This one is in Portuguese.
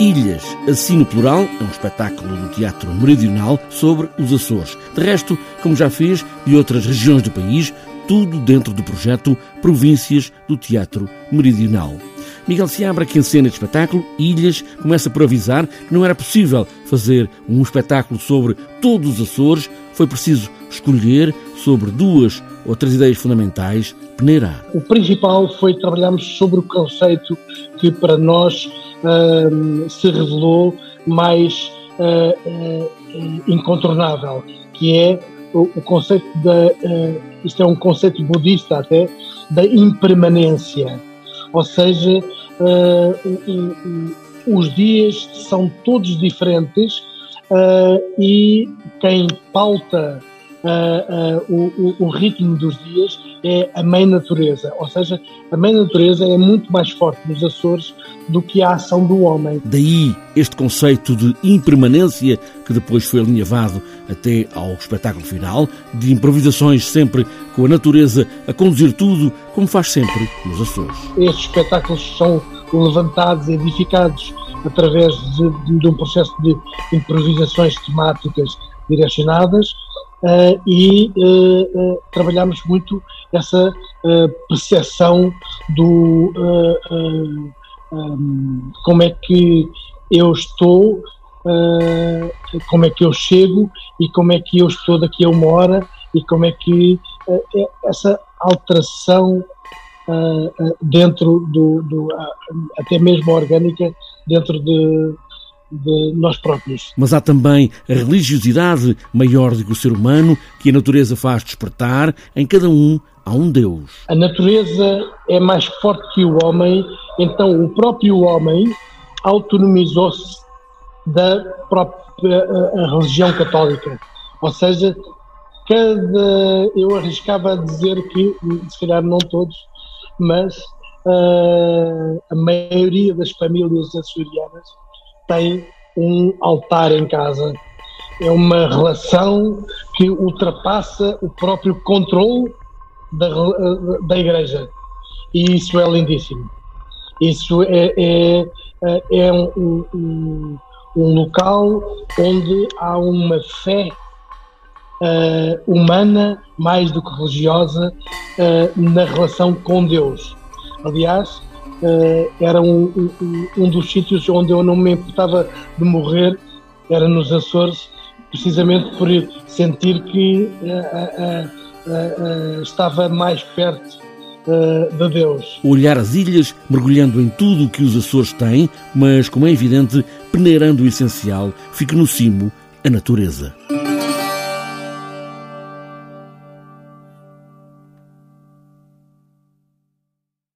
Ilhas, assim no plural, é um espetáculo do Teatro Meridional sobre os Açores. De resto, como já fez de outras regiões do país, tudo dentro do projeto Províncias do Teatro Meridional. Miguel Seabra, que encena este espetáculo, Ilhas, começa por avisar que não era possível fazer um espetáculo sobre todos os Açores, foi preciso escolher sobre duas ou três ideias fundamentais, peneirar. O principal foi trabalharmos sobre o conceito que para nós se revelou mais uh, incontornável, que é o, o conceito da, isto é um conceito budista até, da impermanência, ou seja, os dias são todos diferentes e quem pauta uh, uh, o, o, ritmo dos dias é a mãe natureza, ou seja, a mãe natureza é muito mais forte nos Açores do que a ação do homem. Daí este conceito de impermanência que depois foi alinhavado até ao espetáculo final, de improvisações sempre com a natureza a conduzir tudo, como faz sempre nos Açores. Estes espetáculos são levantados, edificados através de, de, de um processo de improvisações temáticas direcionadas uh, e uh, trabalhamos muito essa percepção do um, como é que eu estou, como é que eu chego e como é que eu estou daqui a uma hora e como é que essa alteração dentro do, do até mesmo orgânica dentro de, de nós próprios. Mas há também a religiosidade maior do que o ser humano, que a natureza faz despertar. Em cada um há um Deus. A natureza é mais forte que o homem, então o próprio homem autonomizou-se da própria a religião católica. Ou seja, cada. Eu arriscava a dizer que, se calhar não todos, mas uh, a maioria das famílias açorianas tem um altar em casa. É uma relação que ultrapassa o próprio controle da, da igreja. E isso é lindíssimo. Isso é, é, é um, um, um local onde há uma fé uh, humana mais do que religiosa uh, na relação com Deus. Aliás, uh, era um, um, um, dos sítios onde eu não me importava de morrer, era nos Açores, precisamente por sentir que uh, estava mais perto de Deus. Olhar as ilhas, mergulhando em tudo o que os Açores têm, mas, como é evidente, peneirando o essencial, fica no cimo a natureza.